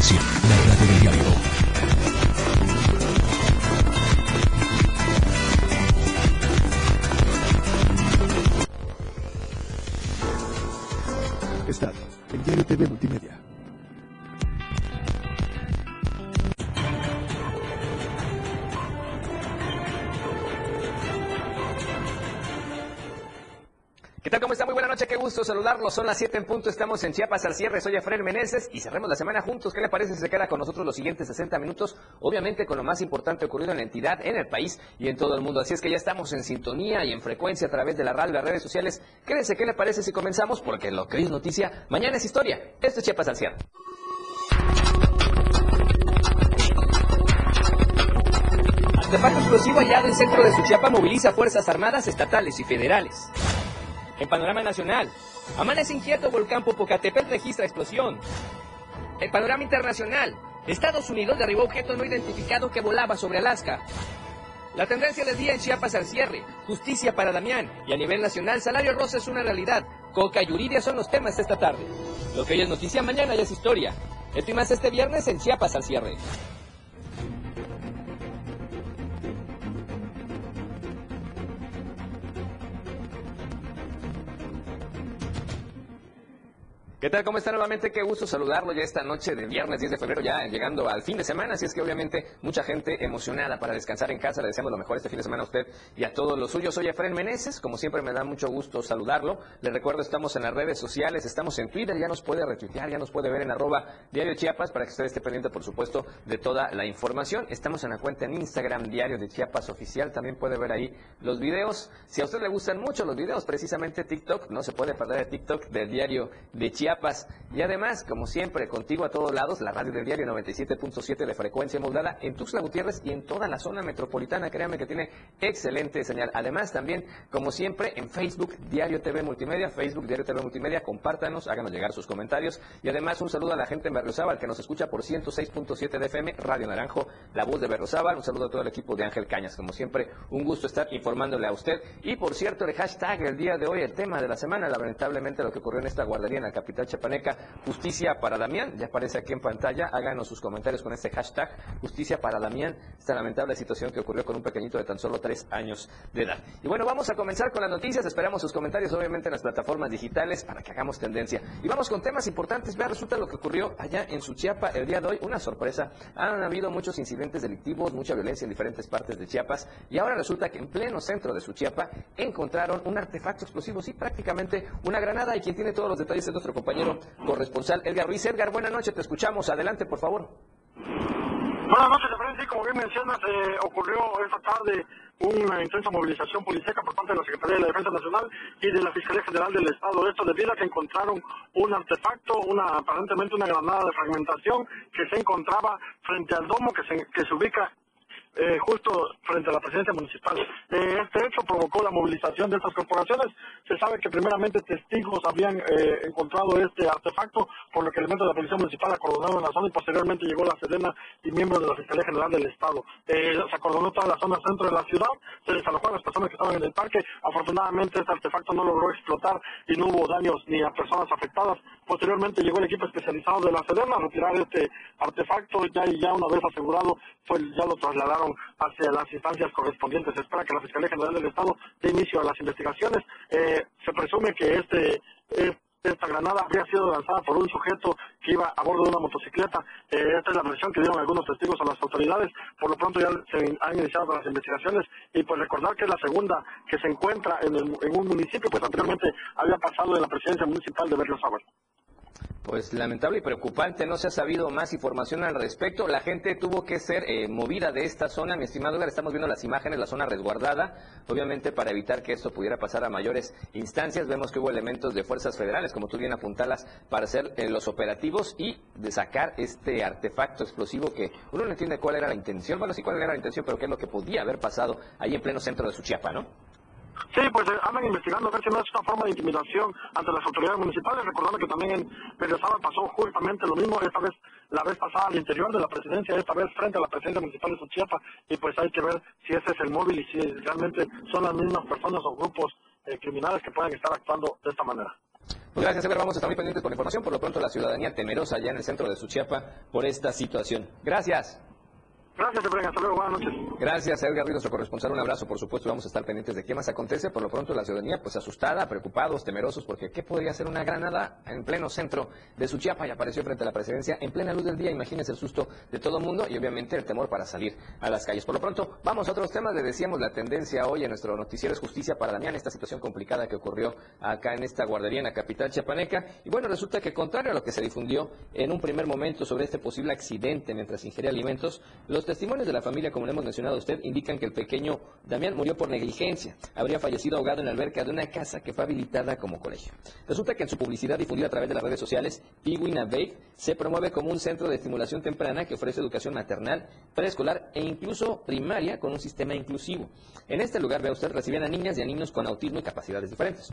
la radio del diario. Gusto saludarlos. Son las 7 en punto, estamos en Chiapas al cierre. Soy Efraín Meneses y cerremos la semana juntos. ¿Qué le parece si se queda con nosotros los siguientes 60 minutos? Obviamente con lo más importante ocurrido en la entidad, en el país y en todo el mundo. Así es que ya estamos en sintonía y en frecuencia a través de la radio y las redes sociales. Quédense, ¿qué le parece si comenzamos? Porque lo que es noticia, mañana es historia. Esto es Chiapas al cierre. Artefacto explosivo hallado en centro de Suchiapa moviliza fuerzas armadas estatales y federales. En panorama nacional, amanece inquieto volcán Popocatépetl registra explosión. En panorama internacional, Estados Unidos derribó objeto no identificado que volaba sobre Alaska. La tendencia del día en Chiapas al cierre, justicia para Damián y a nivel nacional, salario rosa es una realidad. Coca y Yuridia son los temas de esta tarde. Lo que hoy es noticia, mañana ya es historia. Esto y más este viernes en Chiapas al cierre. ¿Qué tal? ¿Cómo está nuevamente? Qué gusto saludarlo ya esta noche de viernes 10 de febrero, ya llegando al fin de semana. Así es que obviamente mucha gente emocionada para descansar en casa. Le deseamos lo mejor este fin de semana a usted y a todos los suyos. Soy Efren Meneses, como siempre me da mucho gusto saludarlo. Le recuerdo, estamos en las redes sociales, estamos en Twitter, ya nos puede retuitear, ya nos puede ver en arroba Diario Chiapas para que usted esté pendiente, por supuesto, de toda la información. Estamos en la cuenta en Instagram, Diario de Chiapas Oficial. También puede ver ahí los videos. Si a usted le gustan mucho los videos, precisamente TikTok, no se puede perder el TikTok del Diario de Chiapas. Y además, como siempre, contigo a todos lados, la radio del diario 97.7 de frecuencia modulada en Tuxtla Gutiérrez y en toda la zona metropolitana. Créame que tiene excelente señal. Además, también, como siempre, en Facebook, Diario TV Multimedia, Facebook, Diario TV Multimedia, compártanos, háganos llegar sus comentarios. Y además, un saludo a la gente en Berriozábal que nos escucha por 106.7 de FM, Radio Naranjo, La Voz de Berriozábal. Un saludo a todo el equipo de Ángel Cañas. Como siempre, un gusto estar informándole a usted. Y por cierto, el hashtag el día de hoy, el tema de la semana, lamentablemente lo que ocurrió en esta guardería en la capital chapaneca, Justicia para Damián, ya aparece aquí en pantalla, háganos sus comentarios con este hashtag, Justicia para Damián, esta lamentable situación que ocurrió con un pequeñito de tan solo tres años de edad. Y bueno, vamos a comenzar con las noticias, esperamos sus comentarios obviamente en las plataformas digitales para que hagamos tendencia. Y vamos con temas importantes, vea, resulta lo que ocurrió allá en Suchiapa el día de hoy, una sorpresa, han habido muchos incidentes delictivos, mucha violencia en diferentes partes de Chiapas, y ahora resulta que en pleno centro de Suchiapa encontraron un artefacto explosivo, sí, prácticamente una granada, y quien tiene todos los detalles es nuestro compañero corresponsal Edgar Ruiz. Edgar, buenas noches, te escuchamos. Adelante, por favor. Buenas noches, Efraín. Como bien mencionas, eh, ocurrió esta tarde una intensa movilización policíaca por parte de la Secretaría de la Defensa Nacional y de la Fiscalía General del Estado. Esto debido a que encontraron un artefacto, una aparentemente una granada de fragmentación que se encontraba frente al domo que se, que se ubica eh, justo frente a la presidencia municipal. Eh, este hecho provocó la movilización de estas corporaciones. Se sabe que primeramente testigos habían eh, encontrado este artefacto, por lo que elementos de la Policía Municipal acordonaron la zona y posteriormente llegó la Sedena y miembros de la Fiscalía General del Estado. se acordonó toda la zona centro de la ciudad, se desalojó a las personas que estaban en el parque. Afortunadamente este artefacto no logró explotar y no hubo daños ni a personas afectadas. Posteriormente llegó el equipo especializado de la Sedena a retirar este artefacto ya y ya una vez asegurado, pues ya lo trasladaron hacia las instancias correspondientes. Se espera que la Fiscalía General del Estado dé inicio a las investigaciones. Eh, se presume que este, esta granada habría sido lanzada por un sujeto que iba a bordo de una motocicleta. Eh, esta es la versión que dieron algunos testigos a las autoridades. Por lo pronto ya se han iniciado las investigaciones y pues recordar que es la segunda que se encuentra en, un municipio, pues anteriormente había pasado de la presidencia municipal de Berriozábal. Pues lamentable y preocupante, no se ha sabido más información al respecto. La gente tuvo que ser eh, movida de esta zona, mi estimado Edgar, estamos viendo las imágenes, la zona resguardada, obviamente para evitar que esto pudiera pasar a mayores instancias. Vemos que hubo elementos de fuerzas federales, como tú bien apuntalas, para hacer eh, los operativos y de sacar este artefacto explosivo que uno no entiende cuál era la intención, bueno, sí cuál era la intención, pero qué es lo que podía haber pasado ahí en pleno centro de Suchiapa, ¿no? Sí, pues eh, andan investigando a ver si no es una forma de intimidación ante las autoridades municipales, recordando que también en Berriozábal pasó justamente lo mismo, esta vez la vez pasada al interior de la presidencia, esta vez frente a la presidencia municipal de Suchiapa, y pues hay que ver si ese es el móvil y si realmente son las mismas personas o grupos eh, criminales que pueden estar actuando de esta manera. Pues gracias, Ever. Vamos a estar muy pendientes por la información. Por lo pronto, la ciudadanía temerosa ya en el centro de Suchiapa por esta situación. Gracias. Gracias, Efraín. Hasta luego. Buenas noches. Gracias, Edgar Ríos, nuestro corresponsal. Un abrazo, por supuesto. Vamos a estar pendientes de qué más acontece. Por lo pronto, la ciudadanía, pues asustada, preocupados, temerosos, porque ¿qué podría ser una granada en pleno centro de Suchiapa? Y apareció frente a la presidencia en plena luz del día. Imagínense el susto de todo el mundo y, obviamente, el temor para salir a las calles. Por lo pronto, vamos a otros temas. Le decíamos la tendencia hoy en nuestro noticiero es justicia para Damián, esta situación complicada que ocurrió acá en esta guardería en la capital chiapaneca. Y bueno, resulta que, contrario a lo que se difundió en un primer momento sobre este posible accidente mientras ingería alimentos, los testimonios de la familia como le hemos mencionado a usted, indican que el pequeño Damián murió por negligencia. Habría fallecido ahogado en la alberca de una casa que fue habilitada como colegio. Resulta que en su publicidad difundida a través de las redes sociales, Piguina Babe se promueve como un centro de estimulación temprana que ofrece educación maternal, preescolar e incluso primaria con un sistema inclusivo. En este lugar, vea usted, recibían a niñas y a niños con autismo y capacidades diferentes.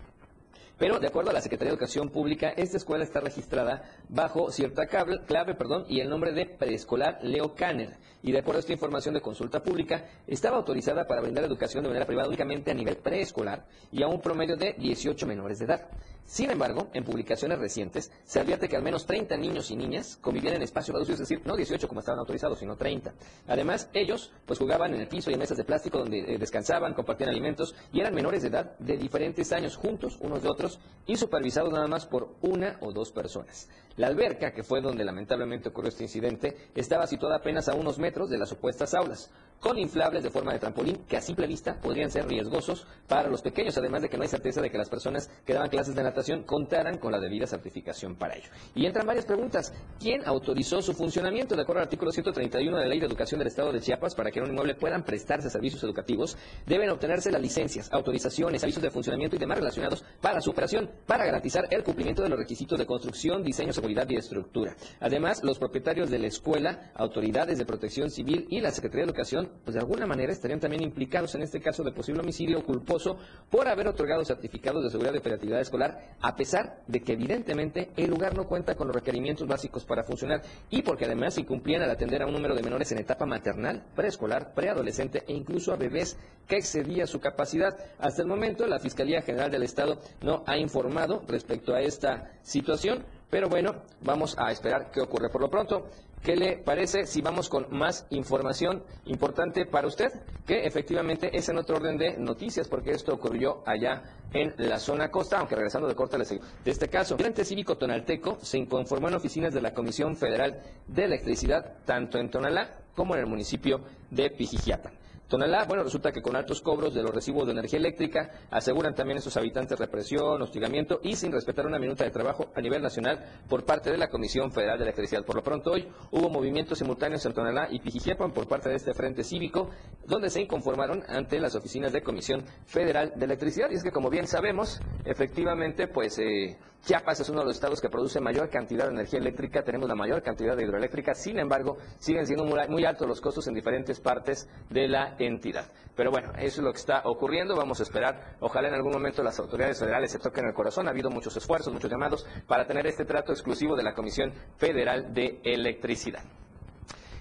Pero, de acuerdo a la Secretaría de Educación Pública, esta escuela está registrada bajo cierta clave perdón, y el nombre de preescolar Leo Kanner. Y de acuerdo a esta información de consulta pública, estaba autorizada para brindar educación de manera privada únicamente a nivel preescolar y a un promedio de 18 menores de edad. Sin embargo, en publicaciones recientes se advierte que al menos 30 niños y niñas convivían en espacios reducidos, es decir, no 18 como estaban autorizados, sino 30. Además, ellos pues jugaban en el piso y en mesas de plástico donde eh, descansaban, compartían alimentos y eran menores de edad de diferentes años juntos unos de otros y supervisados nada más por una o dos personas. La alberca, que fue donde lamentablemente ocurrió este incidente, estaba situada apenas a unos metros de las supuestas aulas, con inflables de forma de trampolín que a simple vista podrían ser riesgosos para los pequeños, además de que no hay certeza de que las personas que daban clases de natación contaran con la debida certificación para ello. Y entran varias preguntas. ¿Quién autorizó su funcionamiento? De acuerdo al artículo 131 de la Ley de Educación del Estado de Chiapas, para que en un inmueble puedan prestarse servicios educativos, deben obtenerse las licencias, autorizaciones, avisos de funcionamiento y demás relacionados para su operación, para garantizar el cumplimiento de los requisitos de construcción, diseño, y estructura. Además, los propietarios de la escuela, autoridades de protección civil y la Secretaría de Educación, pues de alguna manera estarían también implicados en este caso de posible homicidio culposo por haber otorgado certificados de seguridad y operatividad escolar, a pesar de que evidentemente el lugar no cuenta con los requerimientos básicos para funcionar y porque además incumplían al atender a un número de menores en etapa maternal, preescolar, preadolescente e incluso a bebés que excedía su capacidad. Hasta el momento, la Fiscalía General del Estado no ha informado respecto a esta situación. Pero bueno, vamos a esperar qué ocurre. Por lo pronto, ¿qué le parece si vamos con más información importante para usted? Que efectivamente es en otro orden de noticias, porque esto ocurrió allá en la zona costa, aunque regresando de corte les De este caso, el Frente Cívico Tonalteco se inconformó en oficinas de la Comisión Federal de Electricidad, tanto en Tonalá como en el municipio de Pijijiapa. Tonalá, bueno, resulta que con altos cobros de los recibos de energía eléctrica, aseguran también a sus habitantes represión, hostigamiento y sin respetar una minuta de trabajo a nivel nacional por parte de la Comisión Federal de Electricidad. Por lo pronto hoy hubo movimientos simultáneos en Tonalá y Pijijiapan por parte de este frente cívico, donde se inconformaron ante las oficinas de Comisión Federal de Electricidad. Y es que como bien sabemos, efectivamente, pues eh, Chiapas es uno de los estados que produce mayor cantidad de energía eléctrica, tenemos la mayor cantidad de hidroeléctrica, sin embargo, siguen siendo muy altos los costos en diferentes partes de la entidad. Pero bueno, eso es lo que está ocurriendo, vamos a esperar, ojalá en algún momento las autoridades federales se toquen el corazón, ha habido muchos esfuerzos, muchos llamados para tener este trato exclusivo de la Comisión Federal de Electricidad.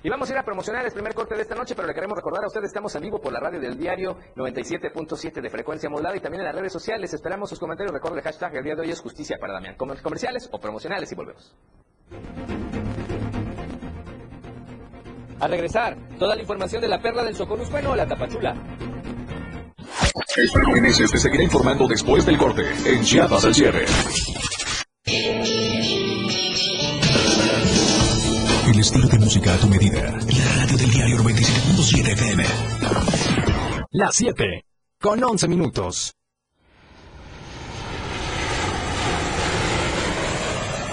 Y vamos a ir a promocionar el primer corte de esta noche, pero le queremos recordar a ustedes, estamos en vivo por la radio del diario 97.7 de frecuencia modulada y también en las redes sociales. Esperamos sus comentarios. Recuerden el hashtag el día de hoy es justicia para Damián. Comerciales o promocionales y volvemos. A regresar, toda la información de la perla del Socorro Bueno o la Tapachula. Esta Meneses te seguirá informando después del corte en Chiapas al cierre. El estilo de música a tu medida. La radio del diario 97.7 FM. Las 7. Con 11 minutos.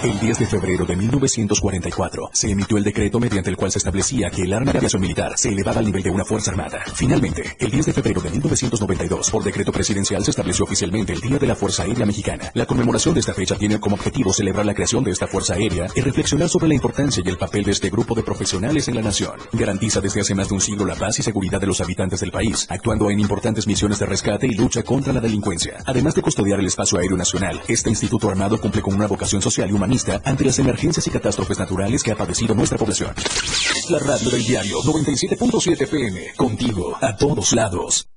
El 10 de febrero de 1944 se emitió el decreto mediante el cual se establecía que el arma de aviación militar se elevaba al nivel de una fuerza armada. Finalmente, el 10 de febrero de 1992, por decreto presidencial se estableció oficialmente el Día de la Fuerza Aérea Mexicana. La conmemoración de esta fecha tiene como objetivo celebrar la creación de esta Fuerza Aérea y reflexionar sobre la importancia y el papel de este grupo de profesionales en la nación. Garantiza desde hace más de un siglo la paz y seguridad de los habitantes del país, actuando en importantes misiones de rescate y lucha contra la delincuencia. Además de custodiar el espacio aéreo nacional, este instituto armado cumple con una vocación social y ante las emergencias y catástrofes naturales que ha padecido nuestra población. La radio del diario 97.7 FM, contigo a todos lados.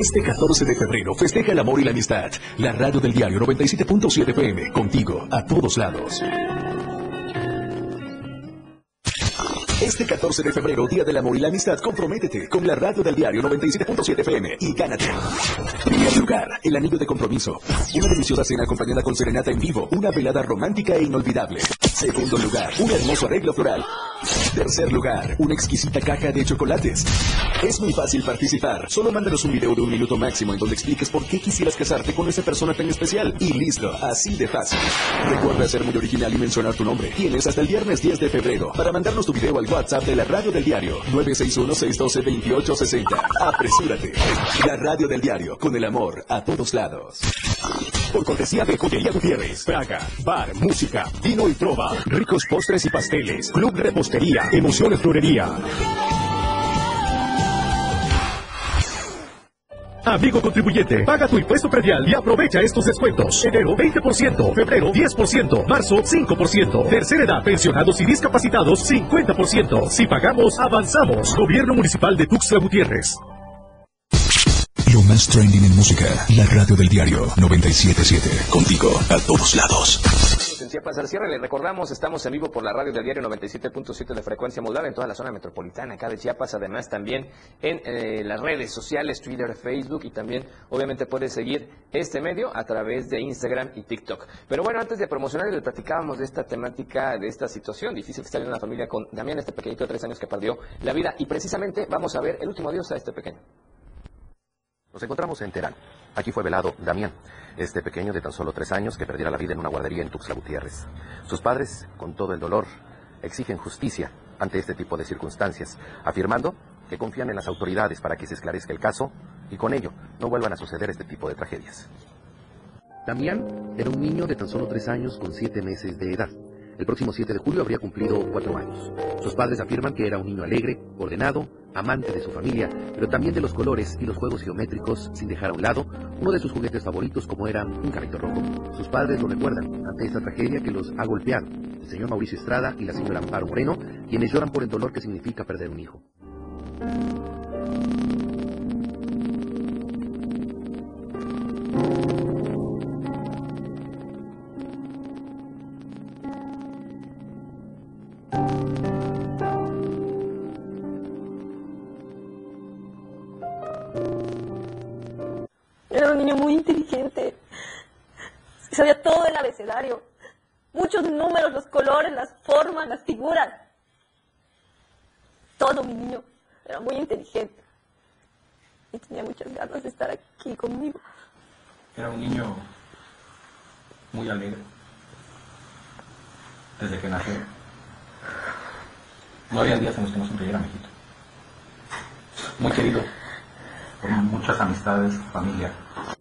Este 14 de febrero festeja el amor y la amistad. La radio del diario 97.7 PM, contigo a todos lados. Este 14 de febrero, Día del Amor y la Amistad, comprométete con la radio del diario 97.7 FM y gánate. Primer lugar, el anillo de compromiso. Una deliciosa cena acompañada con serenata en vivo, una velada romántica e inolvidable. Segundo lugar, un hermoso arreglo floral. Tercer lugar, una exquisita caja de chocolates. Es muy fácil participar. Solo mándanos un video de un minuto máximo en donde expliques por qué quisieras casarte con esa persona tan especial. Y listo, así de fácil. Recuerda ser muy original y mencionar tu nombre. Tienes hasta el viernes 10 de febrero para mandarnos tu video al WhatsApp de la radio del diario 961-612-2860. Apresúrate. La radio del diario, con el amor a todos lados. Por cortesía de Joyería Gutiérrez, Praga, bar, música, vino y trova, ricos postres y pasteles, club repostería, emociones florería. Amigo contribuyente, paga tu impuesto predial y aprovecha estos descuentos. Enero 20%, febrero 10%, marzo 5%, tercera edad, pensionados y discapacitados 50%. Si pagamos, avanzamos. Gobierno Municipal de Tuxtla Gutiérrez. Más trending en música, la radio del diario 977. Contigo a todos lados. En Chiapas al cierre, le recordamos, estamos en vivo por la radio del diario 97.7 de frecuencia modulada en toda la zona metropolitana, acá de Chiapas, además también en eh, las redes sociales, Twitter, Facebook y también obviamente puedes seguir este medio a través de Instagram y TikTok. Pero bueno, antes de promocionar, le platicábamos de esta temática, de esta situación difícil que está en una familia con Damián, este pequeñito de tres años que perdió la vida y precisamente vamos a ver el último adiós a este pequeño. Nos encontramos en Terán. Aquí fue velado Damián, este pequeño de tan solo tres años que perdiera la vida en una guardería en Tuxtla Gutiérrez. Sus padres, con todo el dolor, exigen justicia ante este tipo de circunstancias, afirmando que confían en las autoridades para que se esclarezca el caso y con ello no vuelvan a suceder este tipo de tragedias. Damián era un niño de tan solo tres años con siete meses de edad. El próximo 7 de julio habría cumplido cuatro años. Sus padres afirman que era un niño alegre, ordenado, amante de su familia, pero también de los colores y los juegos geométricos, sin dejar a un lado uno de sus juguetes favoritos como era un carrito rojo. Sus padres lo recuerdan ante esta tragedia que los ha golpeado, el señor Mauricio Estrada y la señora Amparo Moreno, quienes lloran por el dolor que significa perder un hijo. Sabía todo el abecedario. Muchos números, los colores, las formas, las figuras. Todo mi niño. Era muy inteligente. Y tenía muchas ganas de estar aquí conmigo. Era un niño muy alegre. Desde que nació. No había días en los que no sonriera, mijito. Muy querido por muchas amistades, familia.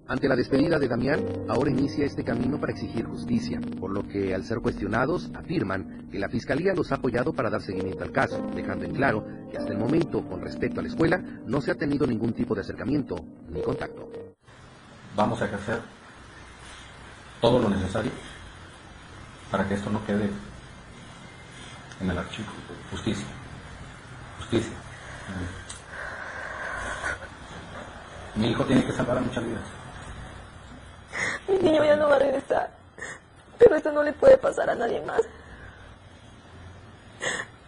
Ante la despedida de Damián, ahora inicia este camino para exigir justicia, por lo que al ser cuestionados afirman que la Fiscalía los ha apoyado para dar seguimiento al caso, dejando en claro que hasta el momento, con respecto a la escuela, no se ha tenido ningún tipo de acercamiento ni contacto. Vamos a ejercer todo lo necesario para que esto no quede en el archivo. Justicia. Justicia. Mi hijo tiene que salvar a muchas vidas. Mi niño ya no va a regresar. Pero esto no le puede pasar a nadie más.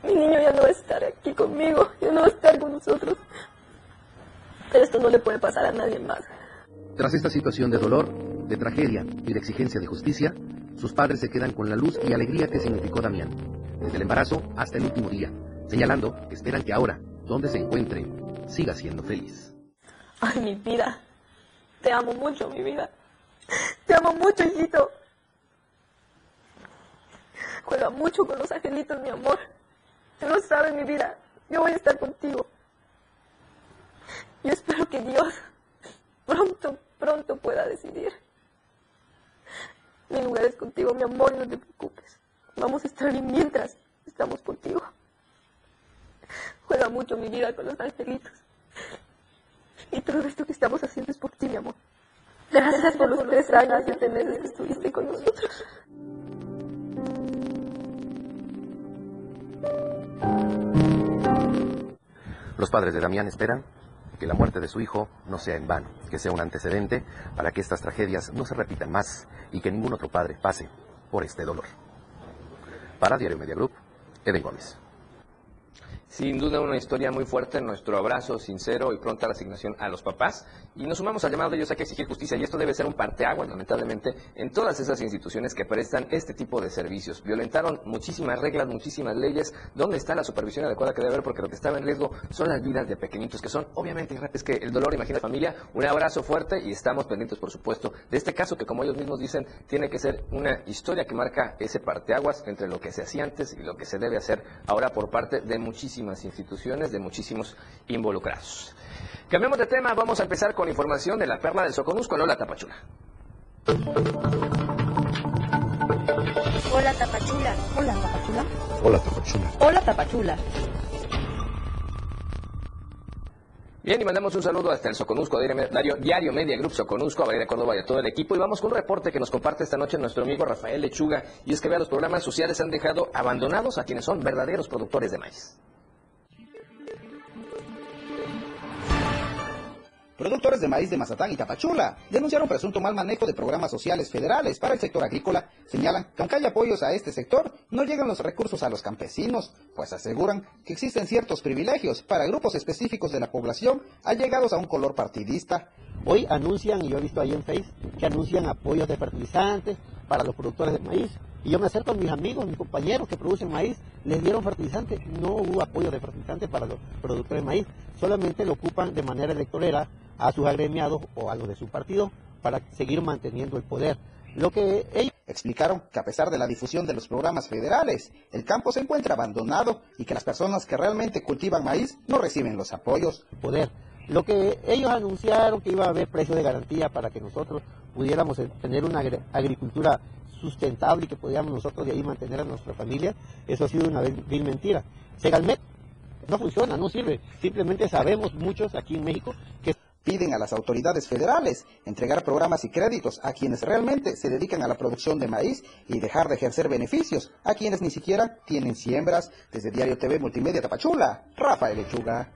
Mi niño ya no va a estar aquí conmigo, ya no va a estar con nosotros. Pero esto no le puede pasar a nadie más. Tras esta situación de dolor, de tragedia y de exigencia de justicia, sus padres se quedan con la luz y alegría que significó Damián, desde el embarazo hasta el último día, señalando que esperan que ahora, donde se encuentre, siga siendo feliz. Ay, mi vida. Te amo mucho, mi vida. Te amo mucho, hijito. Juega mucho con los angelitos, mi amor. Tú no sabes, mi vida. Yo voy a estar contigo. Yo espero que Dios pronto, pronto pueda decidir. Mi lugar es contigo, mi amor, no te preocupes. Vamos a estar bien mientras estamos contigo. Juega mucho mi vida con los angelitos. Y todo esto que estamos haciendo es por ti, mi amor. Gracias por los tres años y meses que estuviste con nosotros. Los padres de Damián esperan que la muerte de su hijo no sea en vano, que sea un antecedente para que estas tragedias no se repitan más y que ningún otro padre pase por este dolor. Para Diario Media Group, Eden Gómez. Sin duda una historia muy fuerte, nuestro abrazo sincero y pronta resignación a los papás y nos sumamos al llamado de ellos a que exigir justicia y esto debe ser un parteaguas lamentablemente en todas esas instituciones que prestan este tipo de servicios. Violentaron muchísimas reglas, muchísimas leyes, ¿dónde está la supervisión adecuada que debe haber? Porque lo que estaba en riesgo son las vidas de pequeñitos que son obviamente es que el dolor, imagina familia, un abrazo fuerte y estamos pendientes por supuesto de este caso que como ellos mismos dicen tiene que ser una historia que marca ese parteaguas entre lo que se hacía antes y lo que se debe hacer ahora por parte de muchísimas instituciones, de muchísimos involucrados. Cambiamos de tema, vamos a empezar con información de la perla del Soconusco, Lola Tapachula. Hola Tapachula. Hola Tapachula. Hola Tapachula. Hola Tapachula. Bien, y mandamos un saludo hasta el Soconusco, Diario, Diario Media Group Soconusco, a de Córdoba y a todo el equipo. Y vamos con un reporte que nos comparte esta noche nuestro amigo Rafael Lechuga. Y es que vea, los programas sociales han dejado abandonados a quienes son verdaderos productores de maíz. Productores de maíz de Mazatán y Tapachula denunciaron presunto mal manejo de programas sociales federales para el sector agrícola. Señalan que aunque hay apoyos a este sector, no llegan los recursos a los campesinos, pues aseguran que existen ciertos privilegios para grupos específicos de la población allegados a un color partidista. Hoy anuncian, y yo he visto ahí en Facebook, que anuncian apoyos de fertilizantes para los productores de maíz. Y yo me acerco a mis amigos, mis compañeros que producen maíz, les dieron fertilizante. No hubo apoyo de fertilizante para los productores de maíz, solamente lo ocupan de manera electorera a sus agremiados o a los de su partido para seguir manteniendo el poder. Lo que ellos explicaron que a pesar de la difusión de los programas federales, el campo se encuentra abandonado y que las personas que realmente cultivan maíz no reciben los apoyos. Poder. Lo que ellos anunciaron que iba a haber precio de garantía para que nosotros pudiéramos tener una agricultura sustentable y que pudiéramos nosotros de ahí mantener a nuestra familia, eso ha sido una vil mentira. Segalmet no funciona, no sirve. Simplemente sabemos muchos aquí en México que piden a las autoridades federales entregar programas y créditos a quienes realmente se dedican a la producción de maíz y dejar de ejercer beneficios a quienes ni siquiera tienen siembras. Desde Diario TV Multimedia Tapachula, Rafael Lechuga.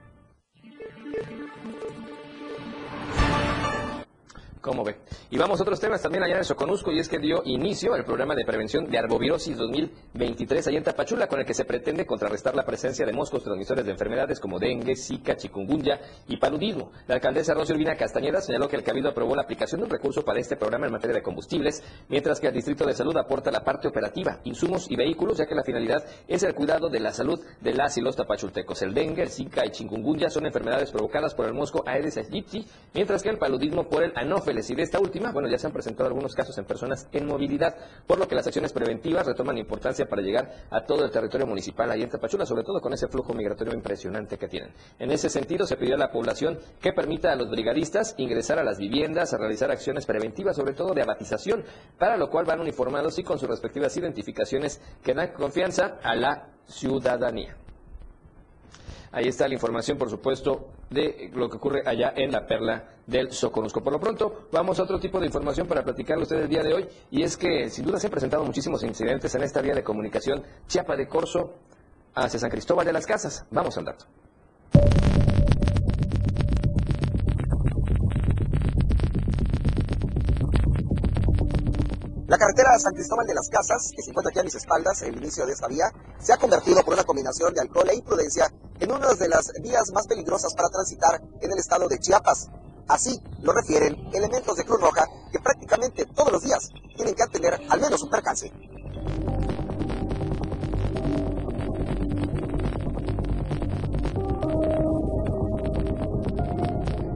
¿Cómo ve? Y vamos a otros temas también allá en Soconusco y es que dio inicio al programa de prevención de arbovirosis 2023 allá en Tapachula con el que se pretende contrarrestar la presencia de moscos transmisores de enfermedades como dengue, zika, chikungunya y paludismo. La alcaldesa Rosy Urbina Castañeda señaló que el Cabildo aprobó la aplicación de un recurso para este programa en materia de combustibles, mientras que el Distrito de Salud aporta la parte operativa, insumos y vehículos, ya que la finalidad es el cuidado de la salud de las y los tapachultecos. El dengue, el zika y chikungunya son enfermedades provocadas por el mosco Aedes aegypti, mientras que el paludismo por el anófeles y de esta última, bueno, ya se han presentado algunos casos en personas en movilidad, por lo que las acciones preventivas retoman importancia para llegar a todo el territorio municipal ahí en Tapachula, sobre todo con ese flujo migratorio impresionante que tienen. En ese sentido, se pidió a la población que permita a los brigadistas ingresar a las viviendas, a realizar acciones preventivas, sobre todo de abatización, para lo cual van uniformados y con sus respectivas identificaciones que dan confianza a la ciudadanía. Ahí está la información, por supuesto, de lo que ocurre allá en la perla del Soconusco. Por lo pronto, vamos a otro tipo de información para platicarle ustedes el día de hoy, y es que sin duda se han presentado muchísimos incidentes en esta vía de comunicación Chiapa de Corso hacia San Cristóbal de las Casas. Vamos al dato. La carretera San Cristóbal de las Casas, que se encuentra aquí a mis espaldas, el inicio de esta vía, se ha convertido por una combinación de alcohol e imprudencia en una de las vías más peligrosas para transitar en el estado de Chiapas. Así lo refieren elementos de Cruz Roja que prácticamente todos los días tienen que tener al menos un percance.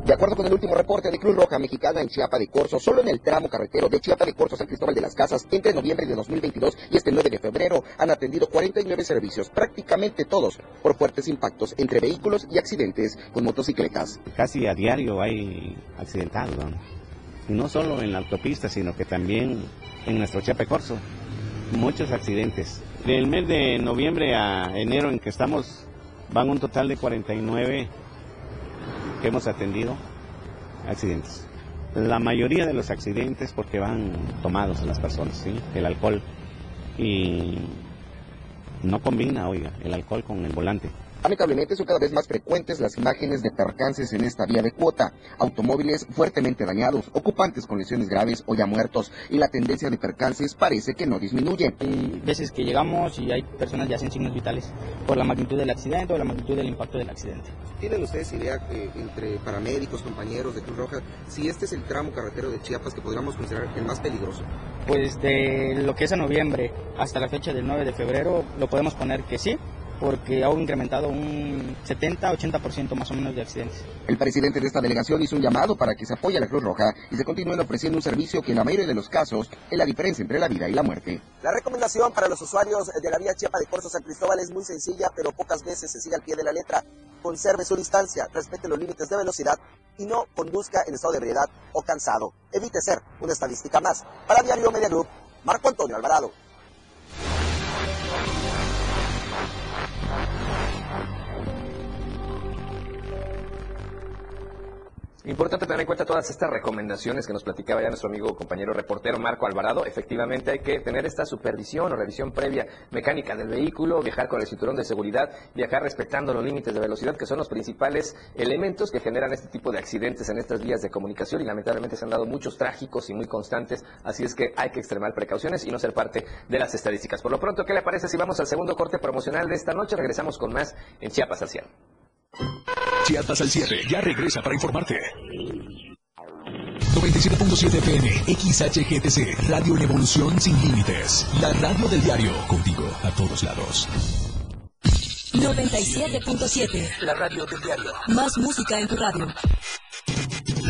De acuerdo con el último reporte de Cruz Roja Mexicana en Chiapa de Corzo, solo en el tramo carretero de Chiapa de Corzo San Cristóbal de las Casas, entre noviembre de 2022 y este 9 de febrero, han atendido 49 servicios, prácticamente todos por fuertes impactos entre vehículos y accidentes con motocicletas. Casi a diario hay accidentados, y no solo en la autopista, sino que también en nuestro Chiapa de Corzo. Muchos accidentes. Del mes de noviembre a enero en que estamos, van un total de 49 que hemos atendido accidentes. La mayoría de los accidentes porque van tomados las personas. El alcohol. Y no combina, oiga, el alcohol con el volante. Lamentablemente son cada vez más frecuentes las imágenes de percances en esta vía de cuota, automóviles fuertemente dañados, ocupantes con lesiones graves o ya muertos, y la tendencia de percances parece que no disminuye. Hay veces que llegamos y hay personas ya sin signos vitales por la magnitud del accidente o la magnitud del impacto del accidente. ¿Tienen ustedes idea eh, entre paramédicos, compañeros de Cruz Roja, si este es el tramo carretero de Chiapas que podríamos considerar el más peligroso? Pues de lo que es a noviembre hasta la fecha del 9 de febrero, lo podemos poner que sí, porque ha incrementado un 70-80% más o menos de accidentes. El presidente de esta delegación hizo un llamado para que se apoye a la Cruz Roja y se continúen ofreciendo un servicio que en la mayoría de los casos es la diferencia entre la vida y la muerte. La recomendación para los usuarios de la vía Chiapa de Corso San Cristóbal es muy sencilla, pero pocas veces se sigue al pie de la letra. Conserve su distancia, respete los límites de velocidad y no conduzca en estado de ebriedad o cansado. Evite ser una estadística más. Para Diario Media Group, Marco Antonio Alvarado. Importante tener en cuenta todas estas recomendaciones que nos platicaba ya nuestro amigo compañero reportero Marco Alvarado. Efectivamente hay que tener esta supervisión o revisión previa mecánica del vehículo, viajar con el cinturón de seguridad, viajar respetando los límites de velocidad que son los principales elementos que generan este tipo de accidentes en estas vías de comunicación y lamentablemente se han dado muchos trágicos y muy constantes, así es que hay que extremar precauciones y no ser parte de las estadísticas. Por lo pronto, ¿qué le parece si vamos al segundo corte promocional de esta noche? Regresamos con más en Chiapas al. Chiapas al cierre, ya regresa para informarte. 97.7 FM, XHGTC, Radio Revolución Sin Límites. La radio del diario, contigo a todos lados. 97.7, La radio del diario. más música en tu radio.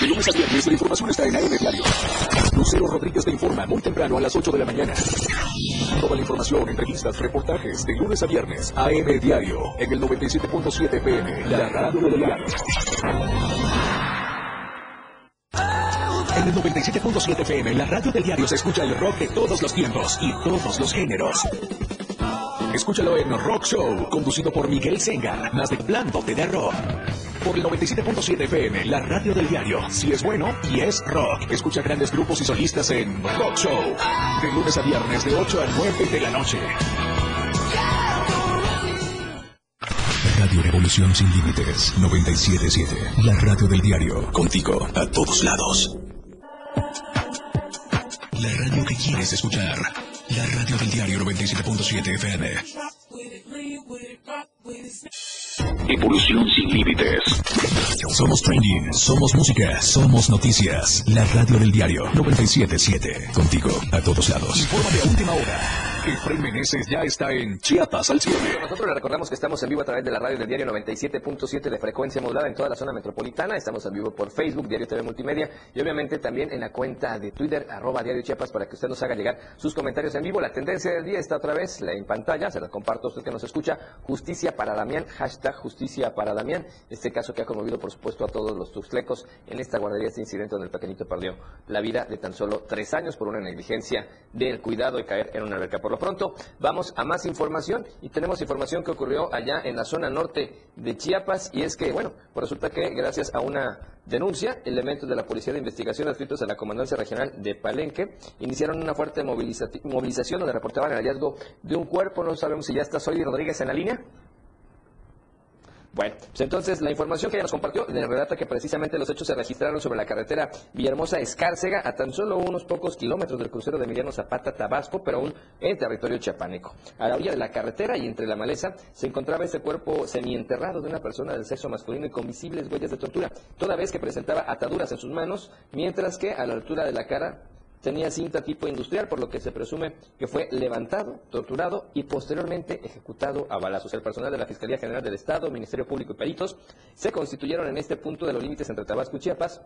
De lunes a viernes la información está en AM Diario. Lucero Rodríguez te informa muy temprano a las 8 de la mañana. Toda la información, entrevistas, reportajes de lunes a viernes. AM Diario en el 97.7 PM. La radio del diario. En el 97.7 FM, la radio del diario se escucha el rock de todos los tiempos y todos los géneros. Escúchalo en Rock Show, conducido por Miguel Senga, más de Plándote de Rock. Por el 97.7 FM, la radio del diario. Si es bueno y es rock. Escucha grandes grupos y solistas en Rock Show. De lunes a viernes, de 8 a 9 de la noche. Radio Revolución Sin Límites, 97.7. La radio del diario. Contigo, a todos lados. La radio que quieres escuchar. La radio del diario 97.7 FM. Evolución sin límites. Somos trending, somos música, somos noticias. La radio del diario 977. Contigo a todos lados. Informa de última hora. Efraín Meneses ya está en Chiapas al cielo. Nosotros le recordamos que estamos en vivo a través de la radio del diario 97.7 de frecuencia modulada en toda la zona metropolitana. Estamos en vivo por Facebook, Diario TV Multimedia y obviamente también en la cuenta de Twitter, arroba Diario Chiapas, para que usted nos haga llegar sus comentarios en vivo. La tendencia del día está otra vez en pantalla, se la comparto a usted que nos escucha. Justicia para Damián, hashtag Justicia para Damián. Este caso que ha conmovido, por supuesto, a todos los tuxtlecos en esta guardería, este incidente donde el pequeñito perdió la vida de tan solo tres años por una negligencia del cuidado de caer en una alberca. Por pronto, vamos a más información y tenemos información que ocurrió allá en la zona norte de Chiapas y es que, bueno, pues resulta que gracias a una denuncia, elementos de la Policía de Investigación adscritos a la Comandancia Regional de Palenque iniciaron una fuerte moviliza- movilización donde reportaban el hallazgo de un cuerpo. No sabemos si ya está Soy Rodríguez en la línea. Bueno, pues entonces la información que ella nos compartió le relata que precisamente los hechos se registraron sobre la carretera Villahermosa Escárcega a tan solo unos pocos kilómetros del crucero de Emiliano Zapata Tabasco, pero aún en territorio chiapaneco. A la orilla de la carretera y entre la maleza se encontraba ese cuerpo semienterrado de una persona del sexo masculino y con visibles huellas de tortura, toda vez que presentaba ataduras en sus manos, mientras que a la altura de la cara tenía cinta tipo industrial, por lo que se presume que fue levantado, torturado y posteriormente ejecutado a balazos. El personal de la Fiscalía General del Estado, Ministerio Público y peritos se constituyeron en este punto de los límites entre Tabasco y Chiapas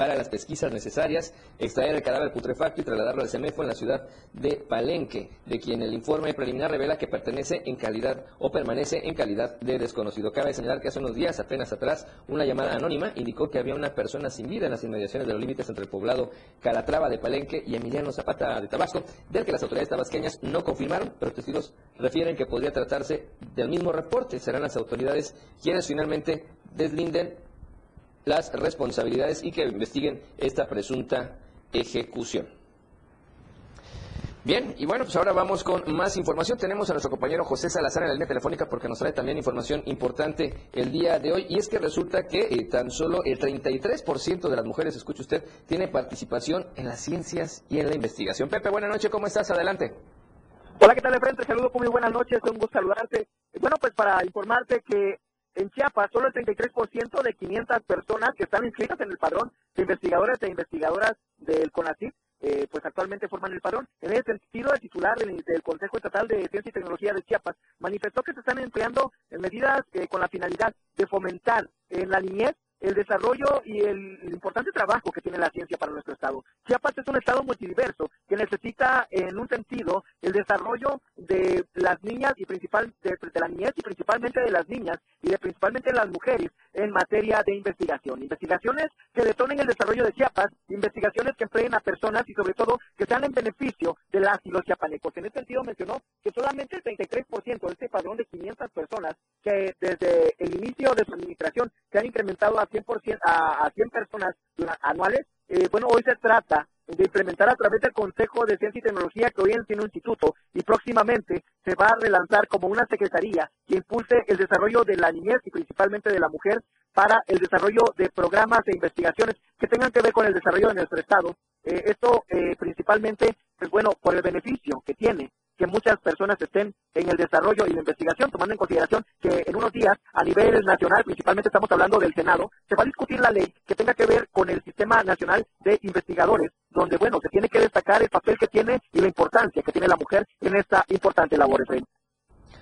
para las pesquisas necesarias, extraer el cadáver putrefacto y trasladarlo al CEMEFO en la ciudad de Palenque, de quien el informe preliminar revela que pertenece en calidad o permanece en calidad de desconocido. Cabe señalar que hace unos días, apenas atrás, una llamada anónima indicó que había una persona sin vida en las inmediaciones de los límites entre el poblado Calatrava de Palenque y Emiliano Zapata de Tabasco, del que las autoridades tabasqueñas no confirmaron, pero testigos refieren que podría tratarse del mismo reporte. Serán las autoridades quienes finalmente deslinden las responsabilidades y que investiguen esta presunta ejecución. Bien, y bueno, pues ahora vamos con más información. Tenemos a nuestro compañero José Salazar en la línea telefónica porque nos trae también información importante el día de hoy. Y es que resulta que eh, tan solo el 33% de las mujeres, escuche usted, tiene participación en las ciencias y en la investigación. Pepe, buenas noches, ¿cómo estás? Adelante. Hola, ¿qué tal de frente? Saludo, muy buenas noches, un gusto saludarte. Bueno, pues para informarte que en Chiapas, solo el 33% de 500 personas que están inscritas en el padrón de investigadores e investigadoras del CONACYT, eh, pues actualmente forman el padrón. En ese sentido, el titular del, Consejo Estatal de Ciencia y Tecnología de Chiapas manifestó que se están empleando medidas eh, con la finalidad de fomentar en la niñez el desarrollo y el, importante trabajo que tiene la ciencia para nuestro estado. Chiapas es un estado multidiverso que necesita, en un sentido, el desarrollo de las niñas y principal de, la niñez y principalmente de las niñas y de principalmente de las mujeres en materia de investigación. Investigaciones que detonen el desarrollo de Chiapas, investigaciones que empleen a personas y sobre todo que sean en beneficio de las y los chiapanecos. En este sentido mencionó que solamente el 33% de este padrón de 500 personas que desde el inicio de su administración se han incrementado a 100%, a, a 100 personas anuales, eh, bueno, hoy se trata de implementar a través del Consejo de Ciencia y Tecnología que hoy tiene un instituto y próximamente se va a relanzar como una secretaría que impulse el desarrollo de la niñez y principalmente de la mujer para el desarrollo de programas e investigaciones que tengan que ver con el desarrollo de nuestro Estado. Eh, esto eh, principalmente, pues bueno, por el beneficio que tiene que muchas personas estén en el desarrollo y la investigación, tomando en consideración que en unos días, a nivel nacional, principalmente estamos hablando del Senado, se va a discutir la ley que tenga que ver con el Sistema Nacional de Investigadores, donde, bueno, se tiene que destacar el papel que tiene y la importancia que tiene la mujer en esta importante labor.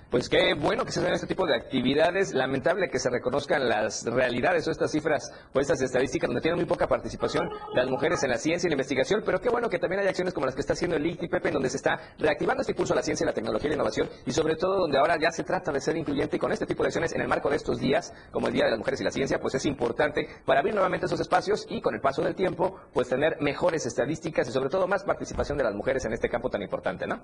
Pues qué bueno que se den este tipo de actividades. Lamentable que se reconozcan las realidades o estas cifras o estas estadísticas donde tienen muy poca participación las mujeres en la ciencia y la investigación. Pero qué bueno que también hay acciones como las que está haciendo el ICT Pepe, donde se está reactivando este impulso a la ciencia, la tecnología y la innovación. Y sobre todo donde ahora ya se trata de ser incluyente y con este tipo de acciones en el marco de estos días, como el Día de las Mujeres y la Ciencia, pues es importante para abrir nuevamente esos espacios y con el paso del tiempo, pues tener mejores estadísticas y sobre todo más participación de las mujeres en este campo tan importante, ¿no?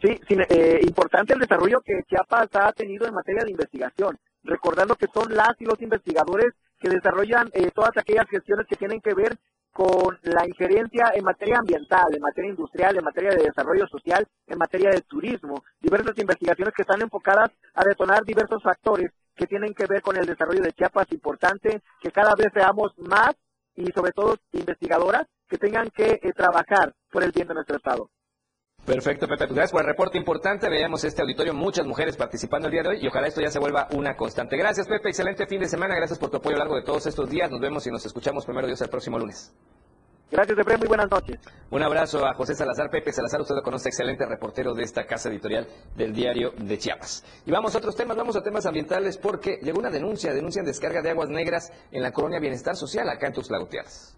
Sí, eh, importante el desarrollo que Chiapas ha tenido en materia de investigación, recordando que son las y los investigadores que desarrollan eh, todas aquellas gestiones que tienen que ver con la injerencia en materia ambiental, en materia industrial, en materia de desarrollo social, en materia de turismo, diversas investigaciones que están enfocadas a detonar diversos factores que tienen que ver con el desarrollo de Chiapas importante, que cada vez seamos más y sobre todo investigadoras que tengan que eh, trabajar por el bien de nuestro Estado. Perfecto, Pepe. Pues gracias por el reporte importante. Veamos este auditorio, muchas mujeres participando el día de hoy y ojalá esto ya se vuelva una constante. Gracias, Pepe. Excelente fin de semana. Gracias por tu apoyo a lo largo de todos estos días. Nos vemos y nos escuchamos primero Dios el próximo lunes. Gracias, Pepe. Muy buenas noches. Un abrazo a José Salazar. Pepe Salazar, usted lo conoce, excelente reportero de esta casa editorial del diario de Chiapas. Y vamos a otros temas, vamos a temas ambientales porque llegó una denuncia, denuncian descarga de aguas negras en la colonia Bienestar Social acá en Tuxtla Gutiérrez.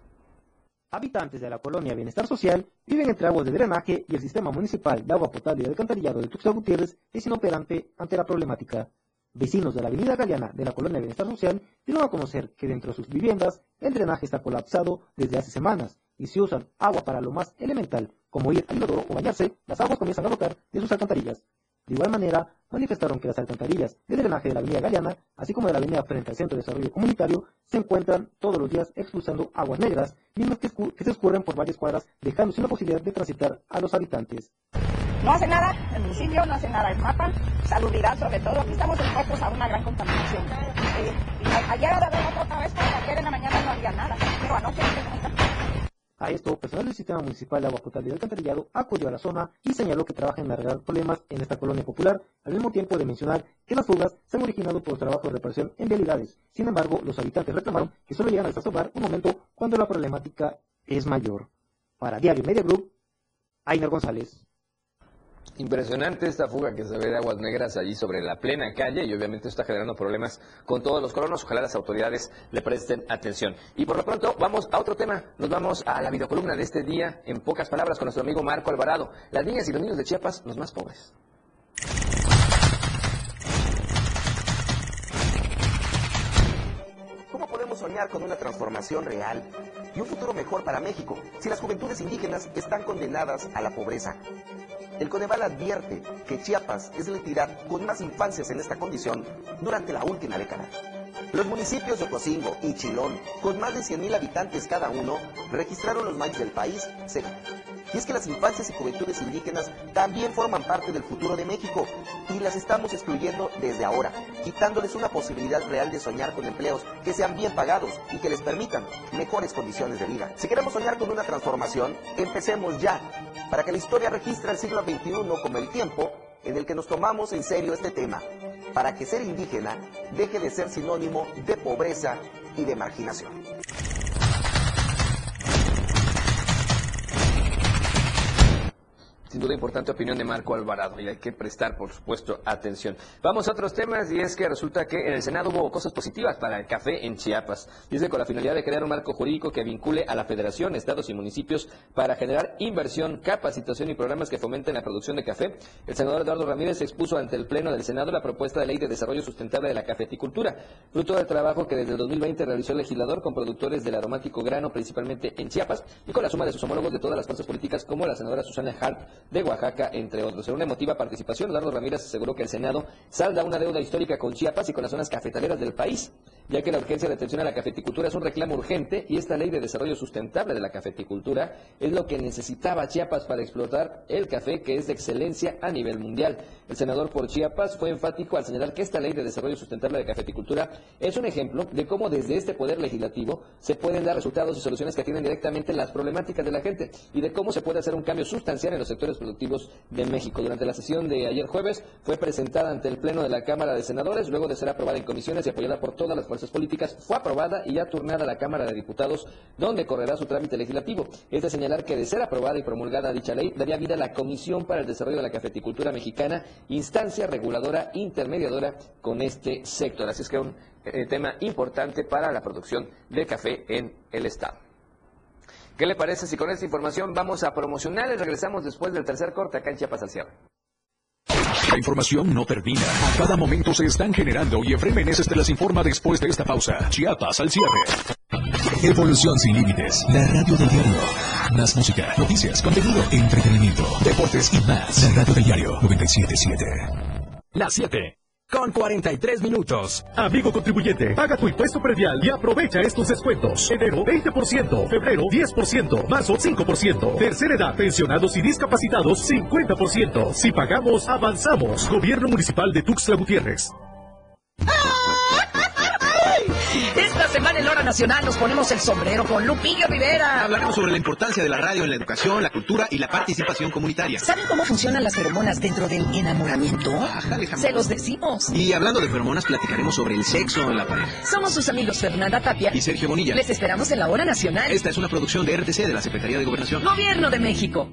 Habitantes de la colonia Bienestar Social viven entre aguas de drenaje y el sistema municipal de agua potable y alcantarillado de Tuxtla Gutiérrez es inoperante ante la problemática. Vecinos de la avenida Galeana de la colonia Bienestar Social dieron a conocer que dentro de sus viviendas el drenaje está colapsado desde hace semanas y si usan agua para lo más elemental, como ir al inodoro o bañarse, las aguas comienzan a brotar de sus alcantarillas. De igual manera, manifestaron que las alcantarillas de drenaje de la avenida Galeana, así como de la avenida frente al Centro de Desarrollo Comunitario, se encuentran todos los días expulsando aguas negras, mismas que, se escurren por varias cuadras, dejando sin la posibilidad de transitar a los habitantes. No hace nada el municipio, no hace nada el mapa, salubridad sobre todo. Aquí estamos expuestos a una gran contaminación. Eh, ayer ahora otra vez, porque ayer en la mañana no había nada, pero anoche A esto, personal del Sistema Municipal de Agua Potable y Alcantarillado acudió a la zona y señaló que trabaja en arreglar problemas en esta colonia popular, al mismo tiempo de mencionar que las fugas se han originado por trabajos de reparación en vialidades. Sin embargo, los habitantes reclamaron que solo llegan a desasolvar un momento cuando la problemática es mayor. Para Diario Media Group, Ainer González. Impresionante esta fuga que se ve de aguas negras allí sobre la plena calle y obviamente está generando problemas con todos los colonos. Ojalá las autoridades le presten atención. Y por lo pronto vamos a otro tema. Nos vamos a la videocolumna de este día en pocas palabras con nuestro amigo Marco Alvarado. Las niñas y los niños de Chiapas, los más pobres. ¿Cómo podemos soñar con una transformación real y un futuro mejor para México si las juventudes indígenas están condenadas a la pobreza? El Coneval advierte que Chiapas es la entidad con más infancias en esta condición durante la última década. Los municipios de Ocosingo y Chilón, con más de 100.000 habitantes cada uno, registraron los mayos del país. Y es que las infancias y juventudes indígenas también forman parte del futuro de México y las estamos excluyendo desde ahora, quitándoles una posibilidad real de soñar con empleos que sean bien pagados y que les permitan mejores condiciones de vida. Si queremos soñar con una transformación, empecemos ya, para que la historia registre el siglo XXI como el tiempo en el que nos tomamos en serio este tema, para que ser indígena deje de ser sinónimo de pobreza y de marginación. Sin duda importante opinión de Marco Alvarado y hay que prestar, por supuesto, atención. Vamos a otros temas y es que resulta que en el Senado hubo cosas positivas para el café en Chiapas. Dice con la finalidad de crear un marco jurídico que vincule a la federación, estados y municipios para generar inversión, capacitación y programas que fomenten la producción de café. El senador Eduardo Ramírez expuso ante el Pleno del Senado la propuesta de ley de desarrollo sustentable de la cafeticultura, fruto del trabajo que desde el 2020 realizó el legislador con productores del aromático grano, principalmente en Chiapas, y con la suma de sus homólogos de todas las fuerzas políticas como la senadora Susana Hart de Oaxaca, entre otros. En una emotiva participación, Eduardo Ramírez aseguró que el Senado salda una deuda histórica con Chiapas y con las zonas cafetaleras del país, ya que la urgencia de atención a la cafeticultura es un reclamo urgente y esta ley de desarrollo sustentable de la cafeticultura es lo que necesitaba Chiapas para explotar el café que es de excelencia a nivel mundial. El senador por Chiapas fue enfático al señalar que esta ley de desarrollo sustentable de cafeticultura es un ejemplo de cómo desde este poder legislativo se pueden dar resultados y soluciones que atienden directamente las problemáticas de la gente y de cómo se puede hacer un cambio sustancial en los sectores productivos de México. Durante la sesión de ayer jueves fue presentada ante el Pleno de la Cámara de Senadores, luego de ser aprobada en comisiones y apoyada por todas las fuerzas políticas, fue aprobada y ya turnada a la Cámara de Diputados, donde correrá su trámite legislativo. Es de señalar que de ser aprobada y promulgada dicha ley, daría vida a la Comisión para el Desarrollo de la Cafeticultura Mexicana, instancia reguladora intermediadora con este sector. Así es que un eh, tema importante para la producción de café en el Estado. ¿Qué le parece si con esta información vamos a promocionar y regresamos después del tercer corte acá en Chiapas al cierre? La información no termina. A cada momento se están generando y Efraín Meneses te las informa después de esta pausa. Chiapas al cierre. Evolución sin límites. La radio del diario. Más música, noticias, contenido, entretenimiento, deportes y más. La radio del diario 977. Las 7. Con 43 minutos. Amigo contribuyente, paga tu impuesto predial y aprovecha estos descuentos. Enero 20%, febrero 10%, marzo 5%, tercera edad, pensionados y discapacitados 50%. Si pagamos, avanzamos. Gobierno Municipal de Tuxtla Gutiérrez. Semana en Hora Nacional nos ponemos el sombrero con Lupillo Rivera. Hablaremos sobre la importancia de la radio en la educación, la cultura y la participación comunitaria. ¿Saben cómo funcionan las feromonas dentro del enamoramiento? Se los decimos. Y hablando de feromonas, platicaremos sobre el sexo en la pareja. Somos sus amigos Fernanda Tapia Y Sergio Bonilla. Les esperamos en la Hora Nacional. Esta es una producción de RTC de la Secretaría de Gobernación. Gobierno de México.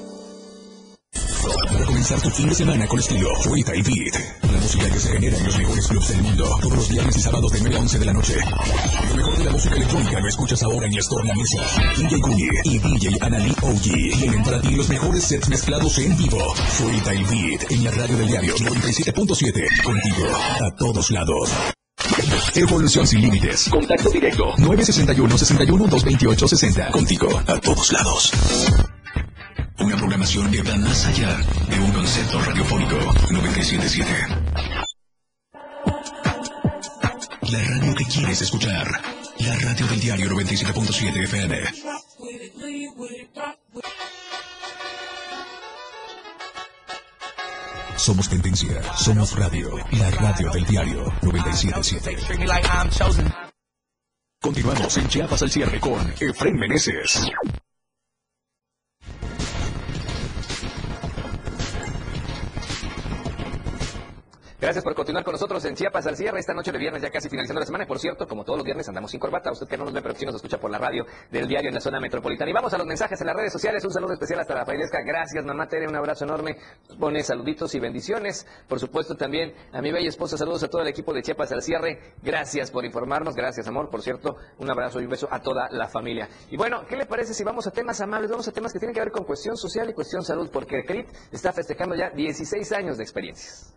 Para comenzar tu fin de semana con estilo, Fuita y Beat. La música que se genera en los mejores clubs del mundo. Todos los viernes y sábados de 9 a 11 de la noche. Lo mejor de la música electrónica lo escuchas ahora en Store La Mesa. DJ Kuni y DJ Anali OG tienen para ti los mejores sets mezclados en vivo. Fuita y Beat en la radio del diario 97.7. Contigo a todos lados. Evolución sin límites. Contacto directo. 961 61 228 60. Contigo a todos lados. Una programación que va más allá de un concepto radiofónico. 977. La radio que quieres escuchar. La radio del diario 97.7 FM. Somos tendencia, somos radio, la radio del diario 977. Continuamos en Chiapas al cierre con Efren Meneses. Gracias por continuar con nosotros en Chiapas al cierre. Esta noche de viernes, ya casi finalizando la semana. Y por cierto, como todos los viernes, andamos sin corbata. Usted que no nos ve, pero sí nos escucha por la radio del diario en la zona metropolitana. Y vamos a los mensajes en las redes sociales. Un saludo especial hasta la Failesca. Gracias, mamá Tere. Un abrazo enorme. Pone saluditos y bendiciones. Por supuesto, también a mi bella esposa. Saludos a todo el equipo de Chiapas al cierre. Gracias por informarnos. Gracias, amor. Por cierto, un abrazo y un beso a toda la familia. Y bueno, ¿qué le parece si vamos a temas amables? Vamos a temas que tienen que ver con cuestión social y cuestión salud, porque CRIT está festejando ya 16 años de experiencias.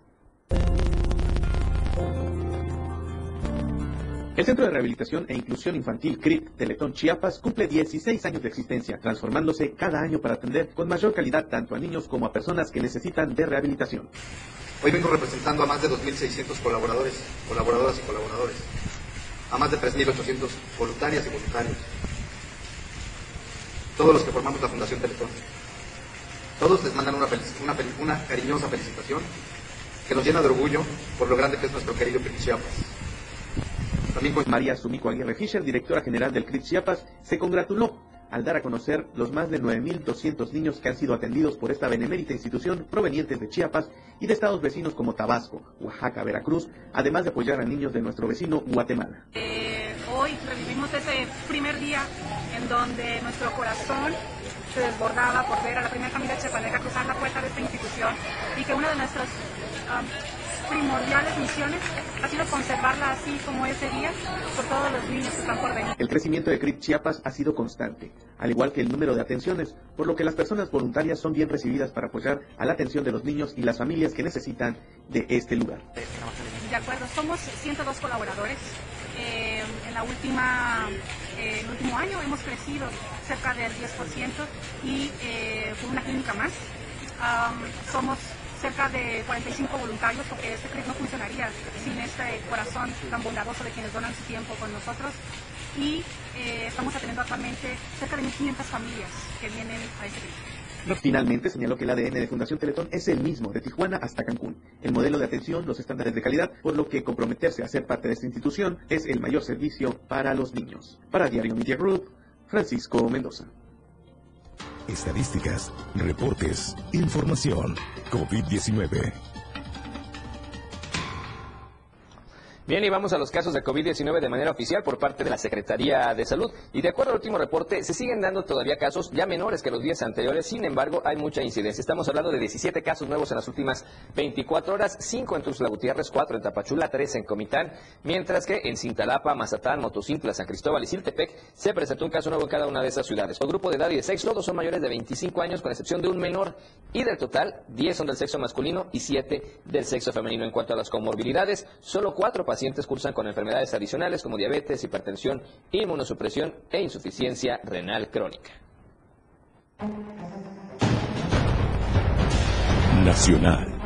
El Centro de Rehabilitación e Inclusión Infantil CRIT Teletón Chiapas cumple 16 años de existencia, transformándose cada año para atender con mayor calidad tanto a niños como a personas que necesitan de rehabilitación. Hoy vengo representando a más de 2.600 colaboradores, colaboradoras y colaboradores, a más de 3.800 voluntarias y voluntarios, todos los que formamos la Fundación Teletón. Todos les mandan una, cariñosa felicitación que nos llena de orgullo por lo grande que es nuestro querido CRIT Chiapas. También con María Sumico Aguirre Fischer, directora general del CRIT Chiapas, se congratuló al dar a conocer los más de 9.200 niños que han sido atendidos por esta benemérita institución provenientes de Chiapas y de estados vecinos como Tabasco, Oaxaca, Veracruz, además de apoyar a niños de nuestro vecino Guatemala. Eh, hoy revivimos ese primer día en donde nuestro corazón se desbordaba por ver a la primera familia chiapaneca cruzar la puerta de esta institución y que una de nuestras primordiales misiones ha sido conservarla así como ese día por todos los niños que están por venir. El crecimiento de CRIT Chiapas ha sido constante, al igual que el número de atenciones, por lo que las personas voluntarias son bien recibidas para apoyar a la atención de los niños y las familias que necesitan de este lugar. De acuerdo, somos 102 colaboradores. Eh, en la última, eh, el último año hemos crecido cerca del 10% y eh, con una clínica más. Am, somos cerca de 45 voluntarios porque este CRIT no funcionaría sin este corazón tan bondadoso de quienes donan su tiempo con nosotros. Y eh, estamos atendiendo actualmente cerca de 1.500 familias que vienen a este CRIT. Finalmente, señaló que el ADN de Fundación Teletón es el mismo, de Tijuana hasta Cancún. El modelo de atención, los estándares de calidad, por lo que comprometerse a ser parte de esta institución es el mayor servicio para los niños. Para Diario Media Group, Francisco Mendoza. Estadísticas, reportes, información. COVID-19. Bien, y vamos a los casos de COVID-19 de manera oficial por parte de la Secretaría de Salud. Y de acuerdo al último reporte, se siguen dando todavía casos ya menores que los días anteriores. Sin embargo, hay mucha incidencia. Estamos hablando de 17 casos nuevos en las últimas 24 horas, 5 en Tuxtla Gutiérrez, 4 en Tapachula, 3 en Comitán, mientras que en Cintalapa, Mazatán, Motocintla, San Cristóbal y Siltepec se presentó un caso nuevo en cada una de esas ciudades. Por grupo de edad y de sexo, todos son mayores de 25 años, con excepción de un menor. Y del total, 10 son del sexo masculino y 7 del sexo femenino. En cuanto a las comorbilidades, solo 4 pacientes cursan con enfermedades adicionales como diabetes, hipertensión, inmunosupresión e insuficiencia renal crónica. Nacional.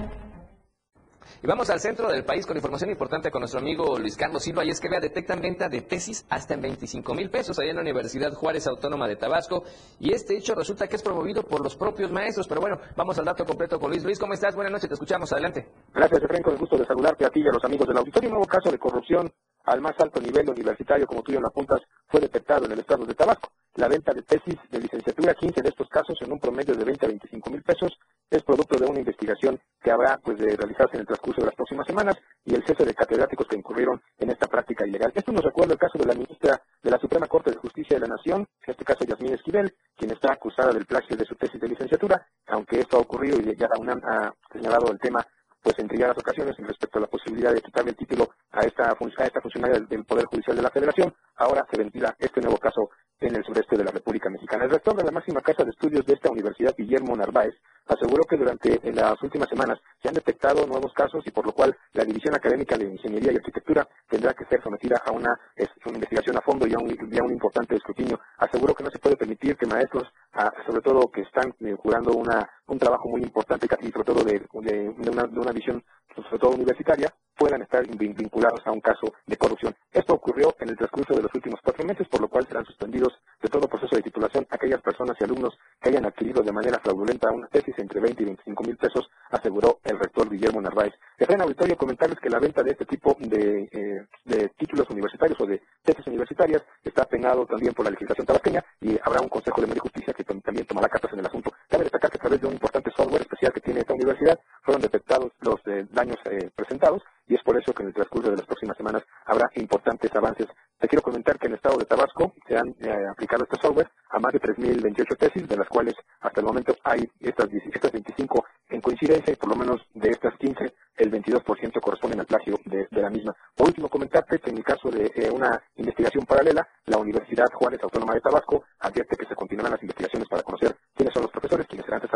Y vamos al centro del país con información importante con nuestro amigo Luis Carlos Silva. Y es que vea, detectan venta de tesis hasta en 25 mil pesos allá en la Universidad Juárez Autónoma de Tabasco. Y este hecho resulta que es promovido por los propios maestros. Pero bueno, vamos al dato completo con Luis. Luis, ¿cómo estás? Buenas noches, te escuchamos. Adelante. Gracias, Efraín, con el gusto de saludarte a ti y a los amigos del auditorio. Un nuevo caso de corrupción al más alto nivel universitario, como tú ya lo apuntas, fue detectado en el estado de Tabasco. La venta de tesis de licenciatura, 15 de estos casos en un promedio de 20 a 25 mil pesos, es producto de una investigación que habrá pues de realizarse en el transcurso de las próximas semanas y el cese de catedráticos que incurrieron en esta práctica ilegal. Esto nos recuerda el caso de la ministra de la Suprema Corte de Justicia de la Nación, en este caso Yasmín Esquivel, quien está acusada del plagio de su tesis de licenciatura, aunque esto ha ocurrido y ya la ha señalado el tema pues en trilladas ocasiones respecto a la posibilidad de quitarle el título a esta, a esta funcionaria del, Poder Judicial de la Federación, ahora se ventila este nuevo caso en el sureste de la República Mexicana. El rector de la máxima casa de estudios de esta universidad, Guillermo Narváez, aseguró que durante las últimas semanas se han detectado nuevos casos y por lo cual la División Académica de Ingeniería y Arquitectura tendrá que ser sometida a una, investigación a fondo y a, un, y a, un, importante escrutinio. Aseguró que no se puede permitir que maestros, a, sobre todo que están eh, jurando una, un trabajo muy importante y sobre todo de, de, de, una, de una visión sobre todo universitaria, puedan estar vinculados a un caso de corrupción. Esto ocurrió en el transcurso de los últimos cuatro meses, por lo cual serán suspendidos de todo proceso de titulación aquellas personas y alumnos que hayan adquirido de manera fraudulenta una tesis entre 20 y 25 mil pesos, aseguró el rector Guillermo Narváez. En auditorio comentarles que la venta de este tipo de, eh, de títulos universitarios o de tesis universitarias está penado también por la legislación tabasqueña y habrá un Consejo de Medio Justicia que también tomará cartas en el asunto. Cabe destacar que a través de un importante software especial que tiene esta universidad fueron detectados los eh, daños eh, presentados y es por eso que en el transcurso de las próximas semanas habrá importantes avances. Te quiero comentar que en el estado de Tabasco se han eh, aplicado este software a más de 3.028 tesis, de las cuales hasta el momento hay estas, estas 25 en coincidencia y por lo menos de estas 15 el 22% corresponden al plagio de, la misma. Por último, comentarte que en el caso de eh, una investigación paralela, la Universidad Juárez Autónoma de Tabasco advierte que se continuarán las investigaciones para conocer quiénes son los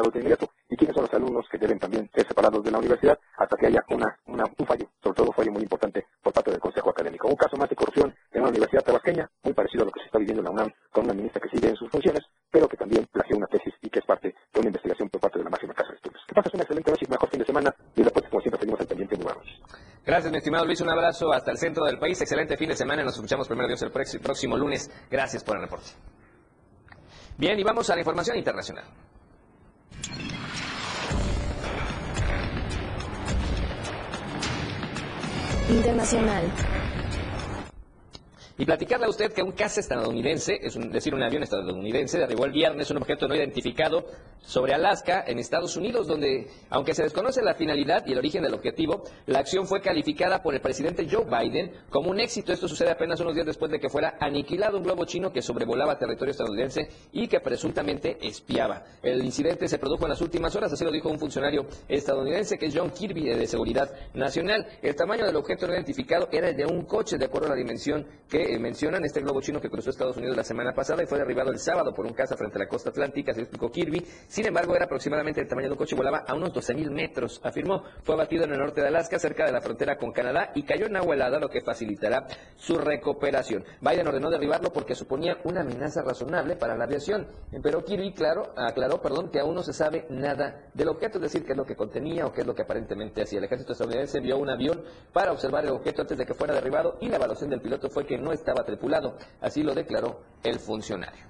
cesados de inmediato y quiénes son los alumnos que deben también ser separados de la universidad hasta que haya una, un fallo, sobre todo un fallo muy importante por parte del Consejo Académico. Un caso más de corrupción en una universidad tabasqueña, muy parecido a lo que se está viviendo en la UNAM con una ministra que sigue en sus funciones, pero que también plagió una tesis y que es parte de una investigación por parte de la máxima casa de estudios. Que pases una excelente noche y mejor fin de semana y después, como siempre, seguimos al pendiente de nuevos. Gracias, mi estimado Luis. Un abrazo hasta el centro del país. Excelente fin de semana. Nos escuchamos primero Dios el próximo lunes. Gracias por el reporte. Bien, y vamos a la información internacional. Internacional. Y platicarle a usted que un caza estadounidense, es un, decir, un avión estadounidense, derribó el viernes un objeto no identificado sobre Alaska, en Estados Unidos, donde, aunque se desconoce la finalidad y el origen del objetivo, la acción fue calificada por el presidente Joe Biden como un éxito. Esto sucede apenas unos días después de que fuera aniquilado un globo chino que sobrevolaba territorio estadounidense y que presuntamente espiaba. El incidente se produjo en las últimas horas, así lo dijo un funcionario estadounidense que es John Kirby de Seguridad Nacional. El tamaño del objeto no identificado era el de un coche, de acuerdo a la dimensión que eh, mencionan, este globo chino que cruzó Estados Unidos la semana pasada y fue derribado el sábado por un caza frente a la costa atlántica, se explicó Kirby. Sin embargo, era aproximadamente el tamaño de un coche volaba a unos 12.000 metros, afirmó. Fue abatido en el norte de Alaska, cerca de la frontera con Canadá, y cayó en agua helada, lo que facilitará su recuperación. Biden ordenó derribarlo porque suponía una amenaza razonable para la aviación. Pero Kirby, claro, aclaró perdón, que aún no se sabe nada del objeto, es decir, qué es lo que contenía o qué es lo que aparentemente hacía. El ejército estadounidense envió un avión para observar el objeto antes de que fuera derribado y la evaluación del piloto fue que no estaba tripulado. Así lo declaró el funcionario.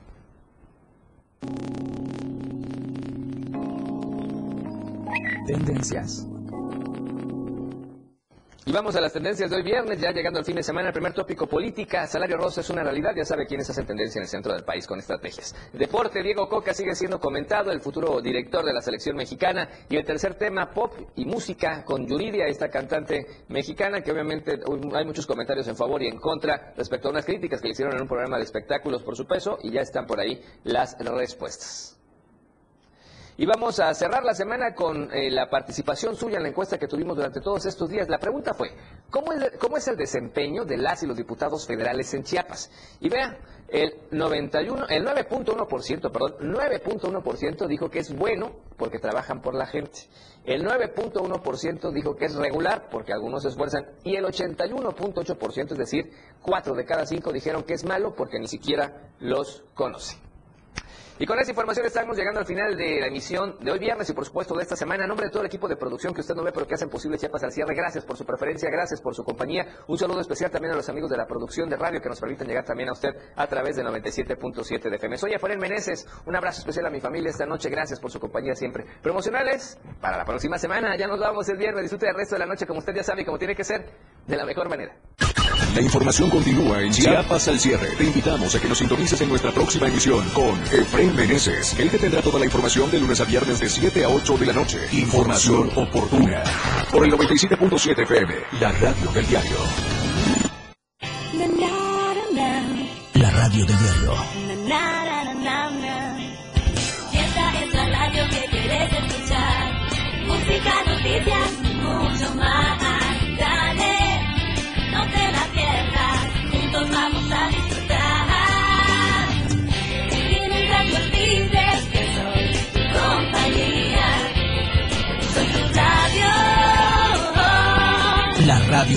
Tendencias. Y vamos a las tendencias de hoy viernes, ya llegando al fin de semana. El primer tópico, política. Salario rosa es una realidad, ya sabe quiénes hacen tendencia en el centro del país con estrategias. Deporte, Diego Coca sigue siendo comentado, el futuro director de la selección mexicana. Y el tercer tema, pop y música, con Yuridia, esta cantante mexicana, que obviamente hay muchos comentarios en favor y en contra respecto a unas críticas que le hicieron en un programa de espectáculos por su peso, y ya están por ahí las respuestas. Y vamos a cerrar la semana con eh, la participación suya en la encuesta que tuvimos durante todos estos días. La pregunta fue, ¿cómo es, ¿cómo es el desempeño de las y los diputados federales en Chiapas? Y vea, el 91, el 9.1%, perdón, 9.1% dijo que es bueno porque trabajan por la gente. El 9.1% dijo que es regular porque algunos se esfuerzan y el 81.8%, es decir, 4 de cada 5 dijeron que es malo porque ni siquiera los conocen. Y con esa información estamos llegando al final de la emisión de hoy viernes y por supuesto de esta semana. En nombre de todo el equipo de producción que usted no ve pero que hacen posible Chiapas al cierre, gracias por su preferencia, gracias por su compañía. Un saludo especial también a los amigos de la producción de radio que nos permiten llegar también a usted a través de 97.7 de FM. Soy Efraín Meneses, un abrazo especial a mi familia esta noche, gracias por su compañía siempre. Promocionales para la próxima semana, ya nos vamos el viernes, disfrute el resto de la noche como usted ya sabe y como tiene que ser, de la mejor manera. La información continúa en Chiapas al cierre. Te invitamos a que nos sintonices en nuestra próxima emisión con Efraín Meneses. Él te tendrá toda la información de lunes a viernes de 7 a 8 de la noche. Información oportuna. Por el 97.7 FM, la radio del diario. La radio del diario. Esta es la radio que quieres escuchar. Música, noticias.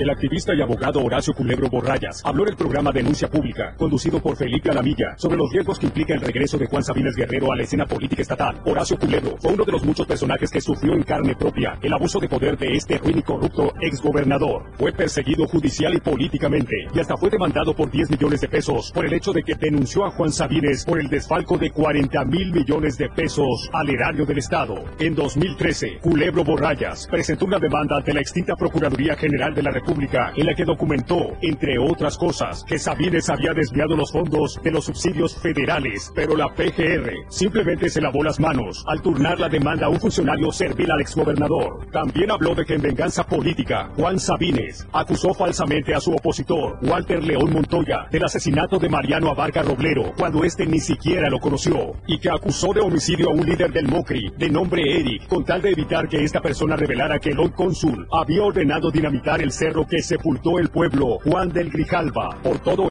El activista y abogado Horacio Culebro Borrayas habló en el programa Denuncia Pública, conducido por Felipe Alamilla, sobre los riesgos que implica el regreso de Juan Sabines Guerrero a la escena política estatal. Horacio Culebro fue uno de los muchos personajes que sufrió en carne propia el abuso de poder de este ruin y corrupto exgobernador. Fue perseguido judicial y políticamente, y hasta fue demandado por 10 millones de pesos por el hecho de que denunció a Juan Sabines por el desfalco de 40 mil millones de pesos al erario del Estado. En 2013, Culebro Borrayas presentó una demanda ante la extinta Procuraduría General de la República en la que documentó, entre otras cosas, que Sabines había desviado los fondos de los subsidios federales, pero la PGR simplemente se lavó las manos al turnar la demanda a un funcionario servil al exgobernador. También habló de que en venganza política, Juan Sabines acusó falsamente a su opositor, Walter León Montoya, del asesinato de Mariano Abarca Roblero, cuando este ni siquiera lo conoció, y que acusó de homicidio a un líder del MOCRI, de nombre Eric, con tal de evitar que esta persona revelara que el hoy cónsul había ordenado dinamitar el cerro que sepultó el pueblo Juan del Grijalva. Por todo